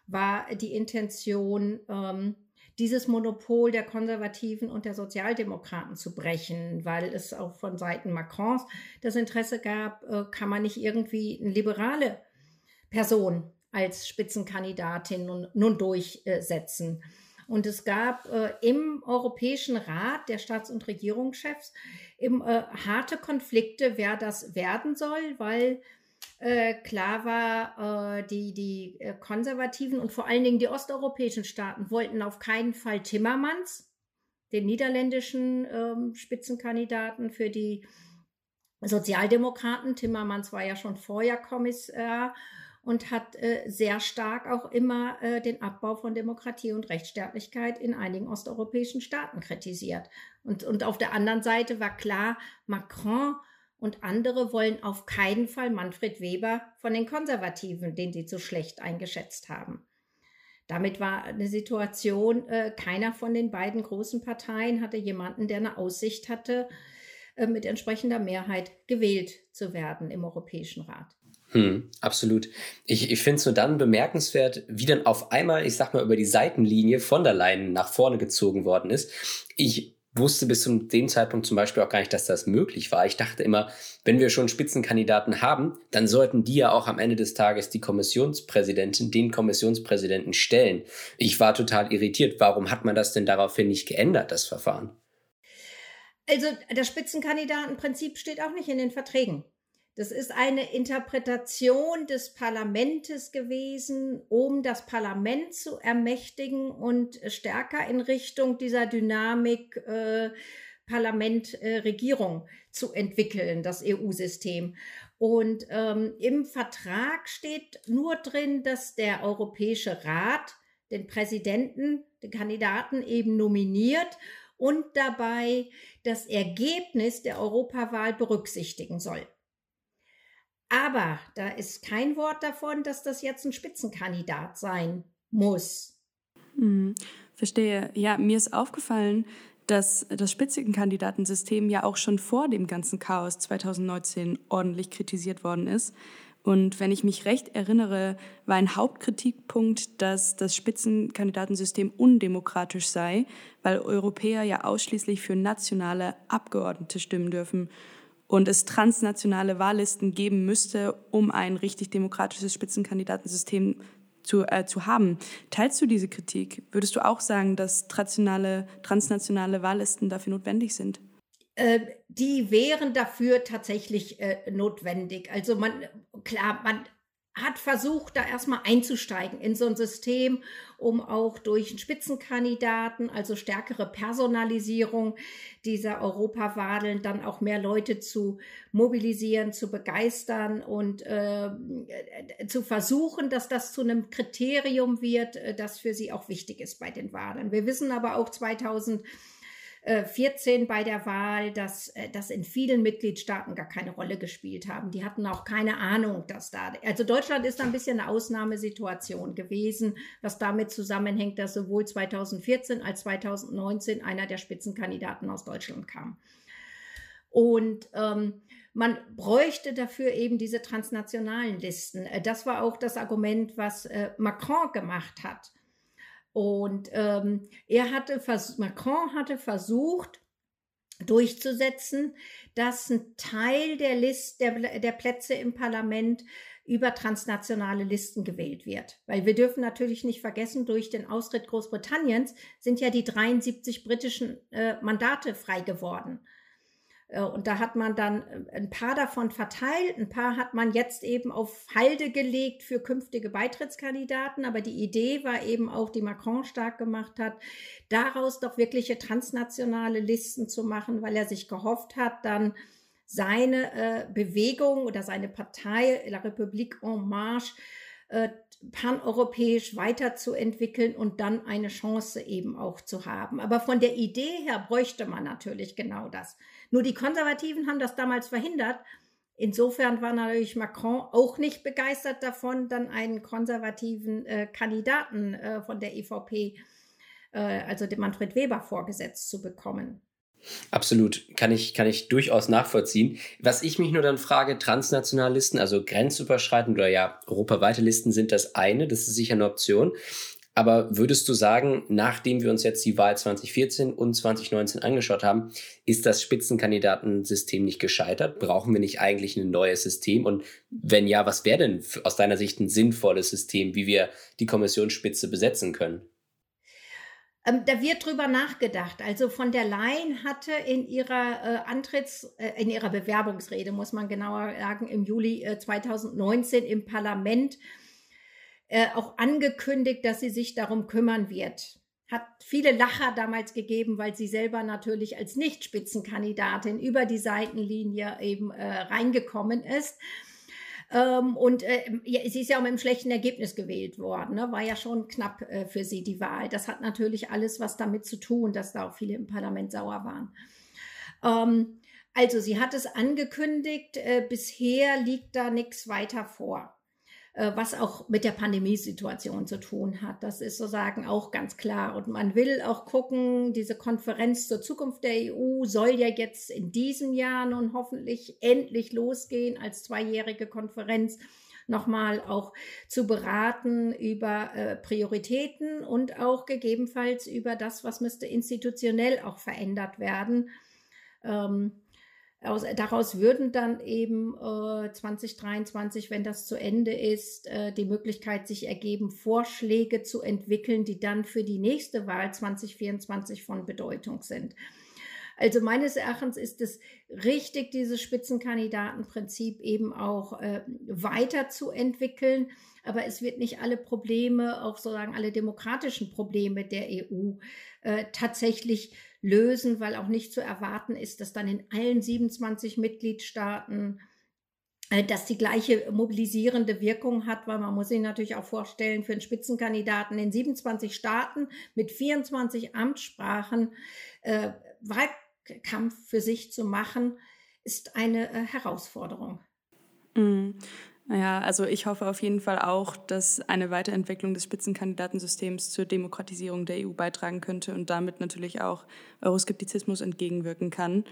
war die Intention, ähm, dieses Monopol der Konservativen und der Sozialdemokraten zu brechen, weil es auch von Seiten Macrons das Interesse gab, äh, kann man nicht irgendwie eine liberale Person als Spitzenkandidatin nun, nun durchsetzen. Und es gab äh, im Europäischen Rat der Staats- und Regierungschefs im, äh, harte Konflikte, wer das werden soll, weil äh, klar war, äh, die, die äh, Konservativen und vor allen Dingen die osteuropäischen Staaten wollten auf keinen Fall Timmermans, den niederländischen ähm, Spitzenkandidaten für die Sozialdemokraten. Timmermans war ja schon vorher Kommissar und hat äh, sehr stark auch immer äh, den Abbau von Demokratie und Rechtsstaatlichkeit in einigen osteuropäischen Staaten kritisiert. Und, und auf der anderen Seite war klar, Macron und andere wollen auf keinen Fall Manfred Weber von den Konservativen, den sie zu schlecht eingeschätzt haben. Damit war eine Situation, äh, keiner von den beiden großen Parteien hatte jemanden, der eine Aussicht hatte, äh, mit entsprechender Mehrheit gewählt zu werden im Europäischen Rat. Hm, absolut. Ich, ich finde es nur dann bemerkenswert, wie dann auf einmal, ich sag mal, über die Seitenlinie von der Leine nach vorne gezogen worden ist. Ich wusste bis zu dem Zeitpunkt zum Beispiel auch gar nicht, dass das möglich war. Ich dachte immer, wenn wir schon Spitzenkandidaten haben, dann sollten die ja auch am Ende des Tages die Kommissionspräsidentin, den Kommissionspräsidenten stellen. Ich war total irritiert. Warum hat man das denn daraufhin nicht geändert, das Verfahren? Also das Spitzenkandidatenprinzip steht auch nicht in den Verträgen. Das ist eine Interpretation des Parlamentes gewesen, um das Parlament zu ermächtigen und stärker in Richtung dieser Dynamik äh, Parlament, äh, zu entwickeln, das EU-System. Und ähm, im Vertrag steht nur drin, dass der Europäische Rat den Präsidenten, den Kandidaten eben nominiert und dabei das Ergebnis der Europawahl berücksichtigen soll. Aber da ist kein Wort davon, dass das jetzt ein Spitzenkandidat sein muss. Hm, verstehe. Ja, mir ist aufgefallen, dass das Spitzenkandidatensystem ja auch schon vor dem ganzen Chaos 2019 ordentlich kritisiert worden ist. Und wenn ich mich recht erinnere, war ein Hauptkritikpunkt, dass das Spitzenkandidatensystem undemokratisch sei, weil Europäer ja ausschließlich für nationale Abgeordnete stimmen dürfen und es transnationale Wahllisten geben müsste, um ein richtig demokratisches Spitzenkandidatensystem zu, äh, zu haben. Teilst du diese Kritik? Würdest du auch sagen, dass transnationale, transnationale Wahllisten dafür notwendig sind? äh, die wären dafür tatsächlich äh, notwendig. Also man, klar, man hat versucht, da erstmal einzusteigen in so ein System, um auch durch einen Spitzenkandidaten, also stärkere Personalisierung dieser Europawadeln, dann auch mehr Leute zu mobilisieren, zu begeistern und äh, zu versuchen, dass das zu einem Kriterium wird, äh, das für sie auch wichtig ist bei den Wahlen. Wir wissen aber auch 2000 14 äh, bei der Wahl, dass äh, das in vielen Mitgliedstaaten gar keine Rolle gespielt haben. Die hatten auch keine Ahnung, dass da, also Deutschland ist ein bisschen eine Ausnahmesituation gewesen, was damit zusammenhängt, dass sowohl 2014 als 2019 einer der Spitzenkandidaten aus Deutschland kam. Und ähm, man bräuchte dafür eben diese transnationalen Listen. Äh, das war auch das Argument, was äh, Macron gemacht hat. Und ähm, er hatte, Macron hatte versucht, durchzusetzen, dass ein Teil der, List, der, der Plätze im Parlament über transnationale Listen gewählt wird. Weil wir dürfen natürlich nicht vergessen, durch den Austritt Großbritanniens sind ja die 73 britischen äh, Mandate frei geworden. Äh, und da hat man dann äh, ein paar davon verteilt, ein paar hat man jetzt eben auf Halde gelegt für künftige Beitrittskandidaten. Aber die Idee war eben auch, die Macron stark gemacht hat, daraus doch wirkliche transnationale Listen zu machen, weil er sich gehofft hat, dann seine äh, Bewegung oder seine Partei La République en Marche äh, paneuropäisch weiterzuentwickeln und dann eine Chance eben auch zu haben. Aber von der Idee her bräuchte man natürlich genau das. Nur die Konservativen haben das damals verhindert. Insofern war natürlich Macron auch nicht begeistert davon, dann einen konservativen äh, Kandidaten äh, von der EVP, äh, also dem Manfred Weber, vorgesetzt zu bekommen. Absolut, kann ich, kann ich durchaus nachvollziehen. Was ich mich nur dann frage, Transnationalisten, also grenzüberschreitend oder ja europaweite Listen sind das eine, das ist sicher eine Option. Aber würdest du sagen, nachdem wir uns jetzt die Wahl 2014 und 2019 angeschaut haben, ist das Spitzenkandidatensystem nicht gescheitert? Brauchen wir nicht eigentlich ein neues System? Und wenn ja, was wäre denn aus deiner Sicht ein sinnvolles System, wie wir die Kommissionsspitze besetzen können? Ähm, da wird drüber nachgedacht. Also von der Leyen hatte in ihrer äh, Antritts, äh, in ihrer Bewerbungsrede, muss man genauer sagen, im Juli äh, 2019 im Parlament äh, auch angekündigt, dass sie sich darum kümmern wird. Hat viele Lacher damals gegeben, weil sie selber natürlich als Nicht-Spitzenkandidatin über die Seitenlinie eben äh, reingekommen ist. Ähm, und äh, sie ist ja auch mit einem schlechten Ergebnis gewählt worden. Ne? War ja schon knapp äh, für sie die Wahl. Das hat natürlich alles was damit zu tun, dass da auch viele im Parlament sauer waren. Ähm, also sie hat es angekündigt, äh, bisher liegt da nichts weiter vor. Äh, was auch mit der Pandemiesituation zu tun hat. Das ist sozusagen auch ganz klar. Und man will auch gucken, diese Konferenz zur Zukunft der EU soll ja jetzt in diesem Jahr nun hoffentlich endlich losgehen als zweijährige Konferenz nochmal auch zu beraten über äh, Prioritäten und auch gegebenenfalls über das, was müsste institutionell auch verändert werden. Ähm, aus, daraus würden dann eben äh, 2023, wenn das zu Ende ist, äh, die Möglichkeit sich ergeben, Vorschläge zu entwickeln, die dann für die nächste Wahl 2024 von Bedeutung sind. Also meines Erachtens ist es richtig, dieses Spitzenkandidatenprinzip eben auch äh, weiterzuentwickeln. Aber es wird nicht alle Probleme, auch sozusagen alle demokratischen Probleme der EU äh, tatsächlich lösen, weil auch nicht zu erwarten ist, dass dann in allen 27 Mitgliedstaaten äh, dass die gleiche mobilisierende Wirkung hat, weil man muss sich natürlich auch vorstellen, für einen Spitzenkandidaten in 27 Staaten mit 24 Amtssprachen äh, Wahlkampf für sich zu machen, ist eine äh, Herausforderung. Mhm. Naja, also ich hoffe auf jeden Fall auch, dass eine Weiterentwicklung des Spitzenkandidatensystems zur Demokratisierung der EU beitragen könnte und damit natürlich auch Euroskeptizismus entgegenwirken kann.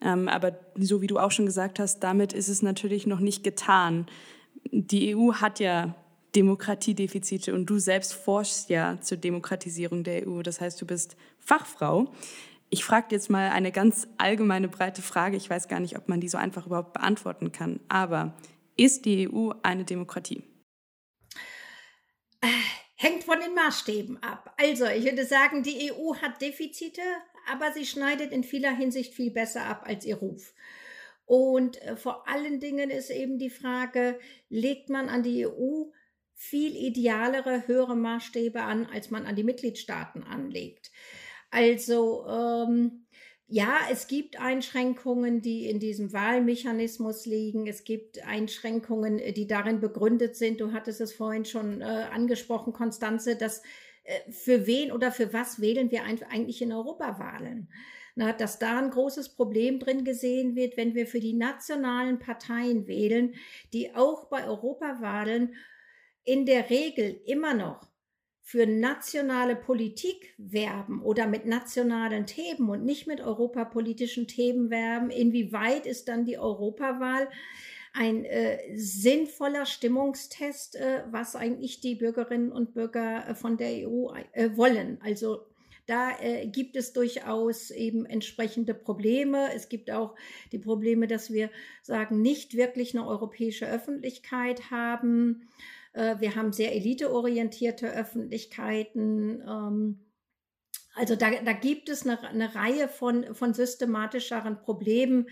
Ähm, aber so wie du auch schon gesagt hast, damit ist es natürlich noch nicht getan. Die EU hat ja Demokratiedefizite und du selbst forschst ja zur Demokratisierung der EU. Das heißt, du bist Fachfrau. Ich frage jetzt mal eine ganz allgemeine, breite Frage. Ich weiß gar nicht, ob man die so einfach überhaupt beantworten kann. Aber ist die EU eine Demokratie? Hängt von den Maßstäben ab. Also, ich würde sagen, die EU hat Defizite, aber sie schneidet in vieler Hinsicht viel besser ab als ihr Ruf. Und äh, vor allen Dingen ist eben die Frage, legt man an die EU viel idealere, höhere Maßstäbe an, als man an die Mitgliedstaaten anlegt. Also ähm, ja, es gibt Einschränkungen, die in diesem Wahlmechanismus liegen. Es gibt Einschränkungen, die darin begründet sind. Du hattest es vorhin schon äh, angesprochen, Konstanze, dass äh, für wen oder für was wählen wir eigentlich in Europawahlen? Na, dass da ein großes Problem drin gesehen wird, wenn wir für die nationalen Parteien wählen, die auch bei Europawahlen in der Regel immer noch für nationale Politik werben oder mit nationalen Themen und nicht mit europapolitischen Themen werben, inwieweit ist dann die Europawahl ein äh, sinnvoller Stimmungstest, äh, was eigentlich die Bürgerinnen und Bürger äh, von der EU äh, wollen. Also da äh, gibt es durchaus eben entsprechende Probleme. Es gibt auch die Probleme, dass wir sagen, nicht wirklich eine europäische Öffentlichkeit haben. Äh, wir haben sehr eliteorientierte Öffentlichkeiten. Ähm, also da, da gibt es eine, eine Reihe von, von systematischeren Problemen.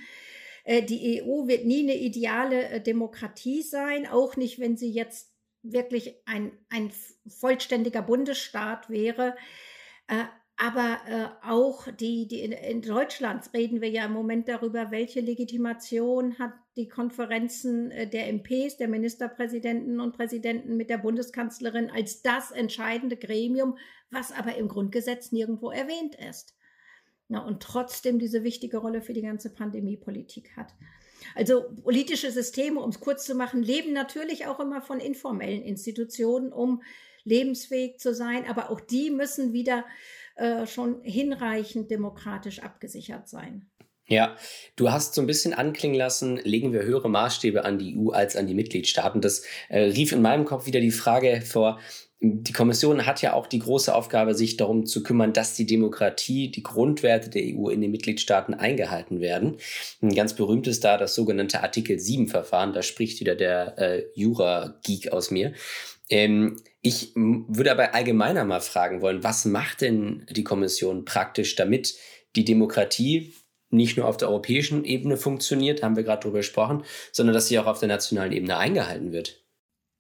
Äh, die EU wird nie eine ideale äh, Demokratie sein, auch nicht, wenn sie jetzt wirklich ein, ein vollständiger Bundesstaat wäre. Aber äh, auch die, die in, in Deutschland reden wir ja im Moment darüber, welche Legitimation hat die Konferenzen äh, der MPs, der Ministerpräsidenten und Präsidenten mit der Bundeskanzlerin als das entscheidende Gremium, was aber im Grundgesetz nirgendwo erwähnt ist. Na, und trotzdem diese wichtige Rolle für die ganze Pandemiepolitik hat. Also politische Systeme, um es kurz zu machen, leben natürlich auch immer von informellen Institutionen, um lebensfähig zu sein, aber auch die müssen wieder äh, schon hinreichend demokratisch abgesichert sein. Ja, du hast so ein bisschen anklingen lassen, legen wir höhere Maßstäbe an die EU als an die Mitgliedstaaten. Das äh, rief in meinem Kopf wieder die Frage hervor, die Kommission hat ja auch die große Aufgabe, sich darum zu kümmern, dass die Demokratie, die Grundwerte der EU in den Mitgliedstaaten eingehalten werden. Ein ganz berühmtes da das sogenannte Artikel 7-Verfahren. Da spricht wieder der äh, Jura-Geek aus mir. Ähm, ich würde aber allgemeiner mal fragen wollen, was macht denn die Kommission praktisch, damit die Demokratie nicht nur auf der europäischen Ebene funktioniert, haben wir gerade darüber gesprochen, sondern dass sie auch auf der nationalen Ebene eingehalten wird?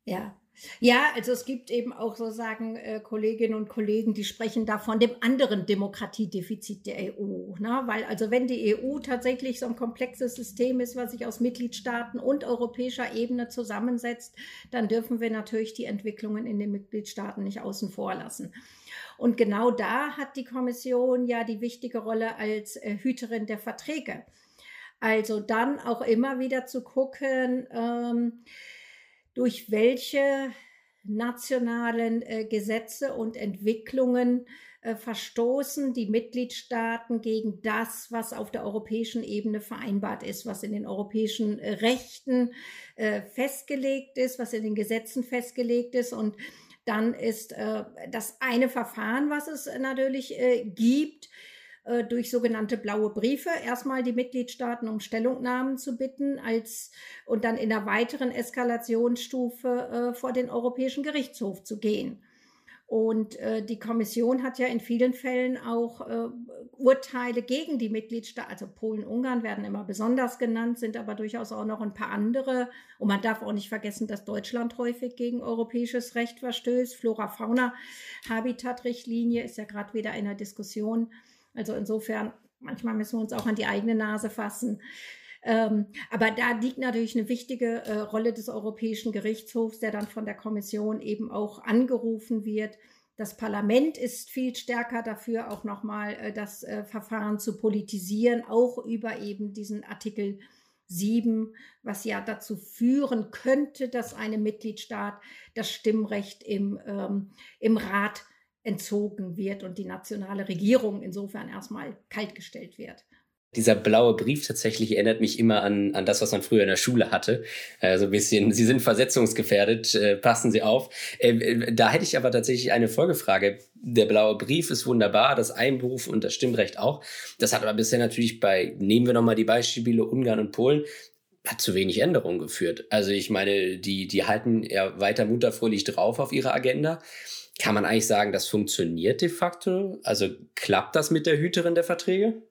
Ja, ja, also es gibt eben auch so sagen äh, Kolleginnen und Kollegen, die sprechen da von dem anderen Demokratiedefizit der EU. Ne? Weil also wenn die EU tatsächlich so ein komplexes System ist, was sich aus Mitgliedstaaten und europäischer Ebene zusammensetzt, dann dürfen wir natürlich die Entwicklungen in den Mitgliedstaaten nicht außen vor lassen. Und genau da hat die Kommission ja die wichtige Rolle als äh, Hüterin der Verträge. Also dann auch immer wieder zu gucken, ähm, durch welche nationalen äh, Gesetze und Entwicklungen äh, verstoßen die Mitgliedstaaten gegen das, was auf der europäischen Ebene vereinbart ist, was in den europäischen äh, Rechten äh, festgelegt ist, was in den Gesetzen festgelegt ist. Und dann ist äh, das eine Verfahren, was es natürlich äh, gibt, äh, durch sogenannte blaue Briefe erstmal die Mitgliedstaaten um Stellungnahmen zu bitten als und dann in einer weiteren Eskalationsstufe äh, vor den Europäischen Gerichtshof zu gehen. Und äh, die Kommission hat ja in vielen Fällen auch äh, Urteile gegen die Mitgliedstaaten, also Polen, Ungarn werden immer besonders genannt, sind aber durchaus auch noch ein paar andere. Und man darf auch nicht vergessen, dass Deutschland häufig gegen europäisches Recht verstößt. Flora-Fauna-Habitat-Richtlinie ist ja gerade wieder in der Diskussion. Also insofern, manchmal müssen wir uns auch an die eigene Nase fassen. Ähm, aber da liegt natürlich eine wichtige äh, Rolle des Europäischen Gerichtshofs, der dann von der Kommission eben auch angerufen wird. Das Parlament ist viel stärker dafür, auch nochmal äh, das äh, Verfahren zu politisieren, auch über eben diesen Artikel 7, was ja dazu führen könnte, dass einem Mitgliedstaat das Stimmrecht im, ähm, im Rat entzogen wird und die nationale Regierung insofern erstmal kaltgestellt wird. Dieser blaue Brief tatsächlich erinnert mich immer an, an das, was man früher in der Schule hatte. Also ein bisschen, Sie sind versetzungsgefährdet, äh, passen Sie auf. Äh, äh, da hätte ich aber tatsächlich eine Folgefrage. Der blaue Brief ist wunderbar, das Einberuf und das Stimmrecht auch. Das hat aber bisher natürlich bei, nehmen wir nochmal die Beispiele Ungarn und Polen, hat zu wenig Änderungen geführt. Also ich meine, die, die halten ja weiter munterfröhlich drauf auf ihre Agenda. Kann man eigentlich sagen, das funktioniert de facto? Also klappt das mit der Hüterin der Verträge?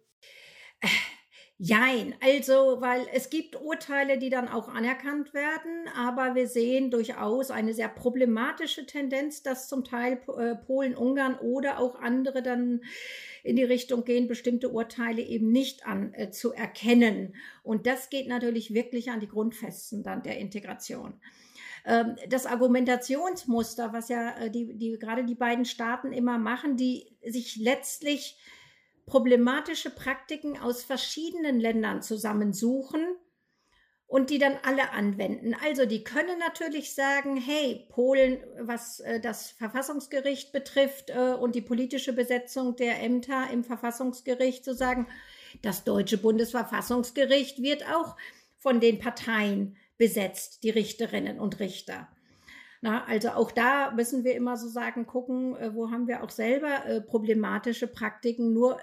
Jein, also, weil es gibt Urteile, die dann auch anerkannt werden, aber wir sehen durchaus eine sehr problematische Tendenz, dass zum Teil äh, Polen, Ungarn oder auch andere dann in die Richtung gehen, bestimmte Urteile eben nicht anzuerkennen. Äh, Und das geht natürlich wirklich an die Grundfesten dann der Integration das Argumentationsmuster, was ja äh, die, die gerade die beiden Staaten immer machen, die sich letztlich problematische Praktiken aus verschiedenen Ländern zusammensuchen und die dann alle anwenden. Also die können natürlich sagen, hey, Polen, was äh, das Verfassungsgericht betrifft äh, und die politische Besetzung der Ämter im Verfassungsgericht, zu sagen, das deutsche Bundesverfassungsgericht wird auch von den Parteien besetzt, die Richterinnen und Richter. Na, also auch da müssen wir immer so sagen, gucken, äh, wo haben wir auch selber äh, problematische Praktiken. Nur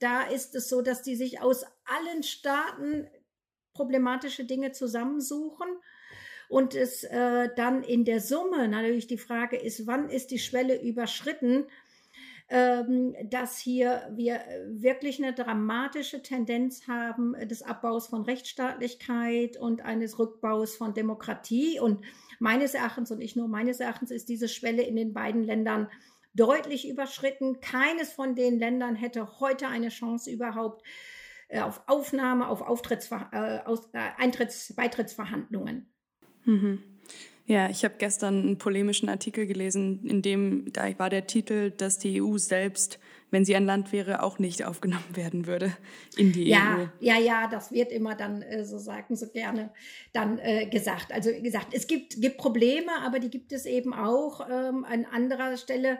da ist es so, dass die sich aus allen Staaten problematische Dinge zusammensuchen und es äh, dann in der Summe natürlich die Frage ist, wann ist die Schwelle überschritten, dass hier wir wirklich eine dramatische Tendenz haben des Abbaus von Rechtsstaatlichkeit und eines Rückbaus von Demokratie. Und meines Erachtens und nicht nur meines Erachtens ist diese Schwelle in den beiden Ländern deutlich überschritten. Keines von den Ländern hätte heute eine Chance überhaupt äh, auf Aufnahme, auf Auftrittsver äh, aus, äh, Eintritts Beitrittsverhandlungen. Mhm. Ja, ich habe gestern einen polemischen Artikel gelesen, in dem da war der Titel, dass die EU selbst, wenn sie ein Land wäre, auch nicht aufgenommen werden würde in die ja, EU. Ja, ja, das wird immer dann äh, so sagen, so gerne dann äh, gesagt. Also wie gesagt, es gibt, gibt Probleme, aber die gibt es eben auch ähm, an anderer Stelle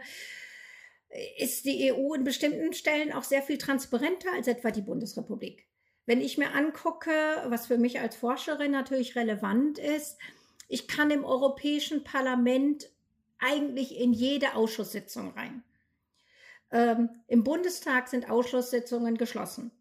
ist die EU in bestimmten Stellen auch sehr viel transparenter als etwa die Bundesrepublik. Wenn ich mir angucke, was für mich als Forscherin natürlich relevant ist, ich kann im Europäischen Parlament eigentlich in jede Ausschusssitzung rein. Ähm, Im Bundestag sind Ausschusssitzungen geschlossen.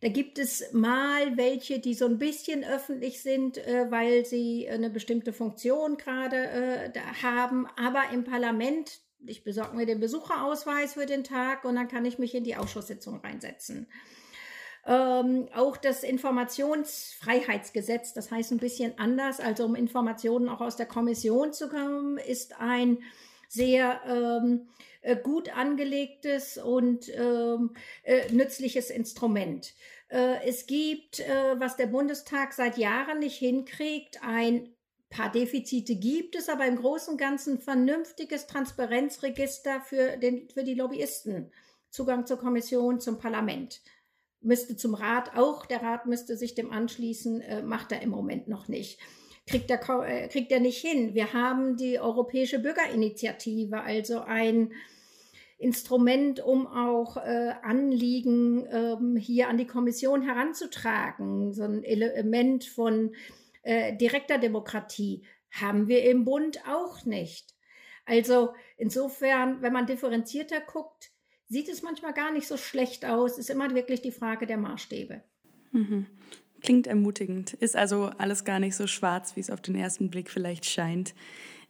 Da gibt es mal welche, die so ein bisschen öffentlich sind, äh, weil sie eine bestimmte Funktion gerade äh, haben. Aber im Parlament, ich besorge mir den Besucherausweis für den Tag und dann kann ich mich in die Ausschusssitzung reinsetzen. Ähm, auch das Informationsfreiheitsgesetz, das heißt ein bisschen anders, also um Informationen auch aus der Kommission zu kommen, ist ein sehr ähm, äh, gut angelegtes und ähm, äh, nützliches Instrument. Äh, es gibt, äh, was der Bundestag seit Jahren nicht hinkriegt, ein paar Defizite gibt es, aber im Großen und Ganzen vernünftiges Transparenzregister für, den, für die Lobbyisten. Zugang zur Kommission, zum Parlament müsste zum Rat auch, der Rat müsste sich dem anschließen, äh, macht er im Moment noch nicht. Kriegt er, äh, kriegt er nicht hin. Wir haben die Europäische Bürgerinitiative, also ein Instrument, um auch äh, Anliegen ähm, hier an die Kommission heranzutragen. So ein Element von äh, direkter Demokratie haben wir im Bund auch nicht. Also insofern, wenn man differenzierter guckt, sieht es manchmal gar nicht so schlecht aus. Ist immer wirklich die Frage der Maßstäbe. Mhm. Klingt ermutigend. Ist also alles gar nicht so schwarz, wie es auf den ersten Blick vielleicht scheint.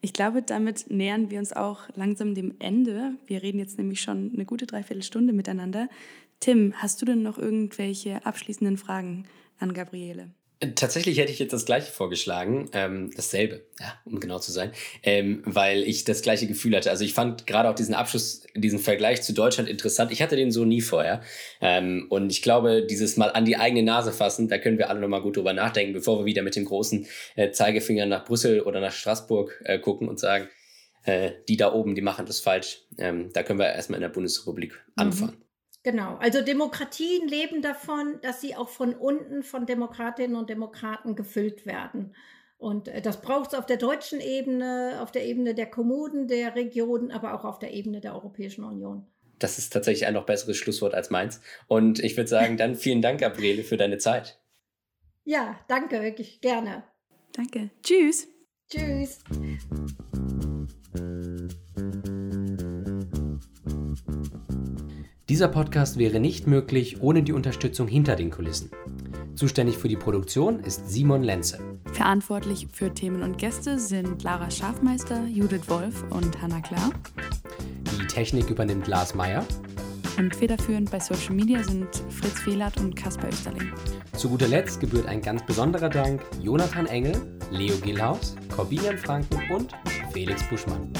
Ich glaube, damit nähern wir uns auch langsam dem Ende. Wir reden jetzt nämlich schon eine gute Dreiviertelstunde miteinander. Tim, hast du denn noch irgendwelche abschließenden Fragen an Gabriele? Tatsächlich hätte ich jetzt das gleiche vorgeschlagen, ähm, dasselbe, ja, um genau zu sein, ähm, weil ich das gleiche Gefühl hatte. Also ich fand gerade auch diesen Abschluss, diesen Vergleich zu Deutschland interessant. Ich hatte den so nie vorher. Ähm, und ich glaube, dieses Mal an die eigene Nase fassen, da können wir alle nochmal gut drüber nachdenken, bevor wir wieder mit dem großen äh, Zeigefinger nach Brüssel oder nach Straßburg äh, gucken und sagen, äh, die da oben, die machen das falsch. Ähm, da können wir erstmal in der Bundesrepublik mhm. anfangen. Mhm. Genau, also Demokratien leben davon, dass sie auch von unten von Demokratinnen und Demokraten gefüllt werden. Und äh, das braucht es auf der deutschen Ebene, auf der Ebene der Kommunen, der Regionen, aber auch auf der Ebene der Europäischen Union. Das ist tatsächlich ein noch besseres Schlusswort als meins. Und ich würde sagen, dann vielen Dank, Gabriele, für deine Zeit. Ja, danke, wirklich gerne. Danke. Tschüss. Tschüss. Dieser Podcast wäre nicht möglich ohne die Unterstützung hinter den Kulissen. Zuständig für die Produktion ist Simon Lenze. Verantwortlich für Themen und Gäste sind Lara Schafmeister, Judith Wolf und Hannah Klar. Technik übernimmt Lars Meyer. Und federführend bei Social Media sind Fritz Fehlert und Kaspar Österling. Zu guter Letzt gebührt ein ganz besonderer Dank Jonathan Engel, Leo Gillhaus, Corbinian Franken und Felix Buschmann.